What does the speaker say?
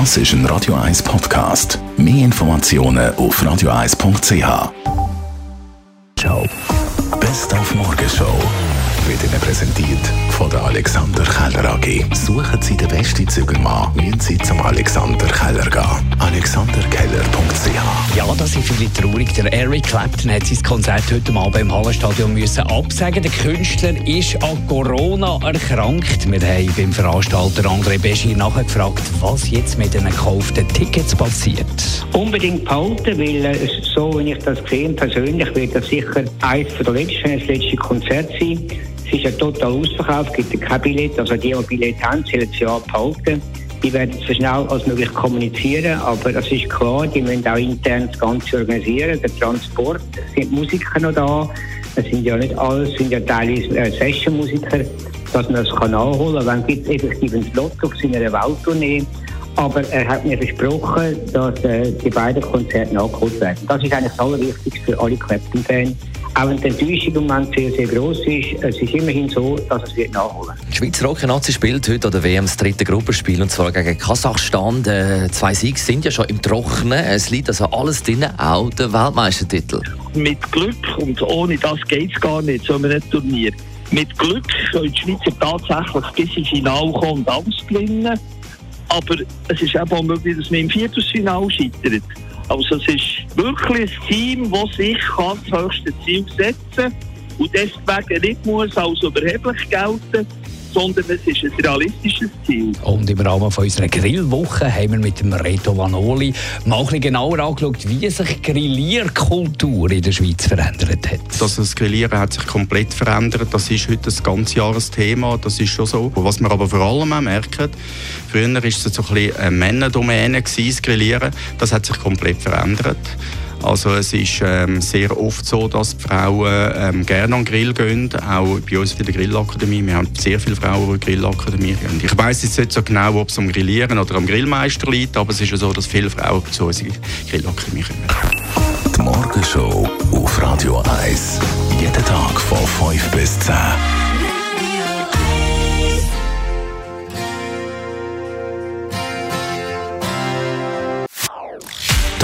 Das ist ein Radio 1 Podcast. Mehr Informationen auf radio1.ch. Ciao. Best auf Morgenshow wird Ihnen präsentiert von der Alexander Keller AG. Suchen Sie den besten Zügelmann, müssen Sie zum Alexander Keller gehen. AlexanderKeller.ch Ja, das sind viele traurig. Der Eric Clapton hat sein Konzert heute Abend im Hallenstadion müssen absagen. Der Künstler ist an Corona erkrankt. Wir haben beim Veranstalter André Beschir nachgefragt, was jetzt mit den gekauften Tickets passiert. Unbedingt behalten, weil äh, so, wenn ich das sehe, persönlich, wird das sicher eines der letzten, das letzte Konzert sein. Es ist ja total ausverkauft, es gibt kein Billett. Also die, die Billett haben, sollen es ja behalten. Die werden so schnell als möglich kommunizieren, aber es ist klar, die müssen auch intern das Ganze organisieren, der Transport. Es sind Musiker noch da, es sind ja nicht alles, es sind ja teilweise äh, Session-Musiker, dass man das kann nachholen kann. Dann gibt es effektiv ein Slot auf seiner Welttournee. Aber er hat mir versprochen, dass äh, die beiden Konzerte nachgeholt werden. Das ist eigentlich das Allerwichtigste für alle Clapton-Fans. Auch wenn die Enttäuschung im Moment sehr, sehr gross ist, es ist immerhin so, dass es wird nachholen Die Schweizer Rocknazi spielt heute an der WM das dritte Gruppenspiel und zwar gegen Kasachstan. Die zwei Siege sind ja schon im Trockenen. Es liegt also alles drin, auch der Weltmeistertitel. Mit Glück, und ohne das geht es gar nicht, so ein Turnier. Mit Glück können die Schweizer tatsächlich bis ins Finale kommen und alles gewinnen. Aber es ist eben auch möglich, dass man im Viertelfinale scheitert. Also es ist wirklich ein Team, das sich kann das höchste Ziel setzen kann und deswegen nicht muss als überheblich gelten sondern es ist ein realistisches Ziel. Und im Rahmen von unserer Grillwoche haben wir mit dem Reto Vanoli mal ein bisschen genauer angeschaut, wie sich die Grillierkultur in der Schweiz verändert hat. Also das Grillieren hat sich komplett verändert. Das ist heute das ganze Jahr ein Thema. Das ist schon so. Was wir aber vor allem auch merken, früher war es so ein bisschen eine Männerdomäne, das Grillieren. Das hat sich komplett verändert. Also es ist ähm, sehr oft so, dass die Frauen ähm, gerne an den Grill gehen, auch bei uns in der Grillakademie. Wir haben sehr viele Frauen, die in der Grillakademie gehen. Ich weiss jetzt nicht so genau, ob es am Grillieren oder am Grillmeister liegt, aber es ist ja so, dass viele Frauen zu uns in die Grillakademie kommen. Die Morgenshow auf Radio 1. Jeden Tag von 5 bis 10.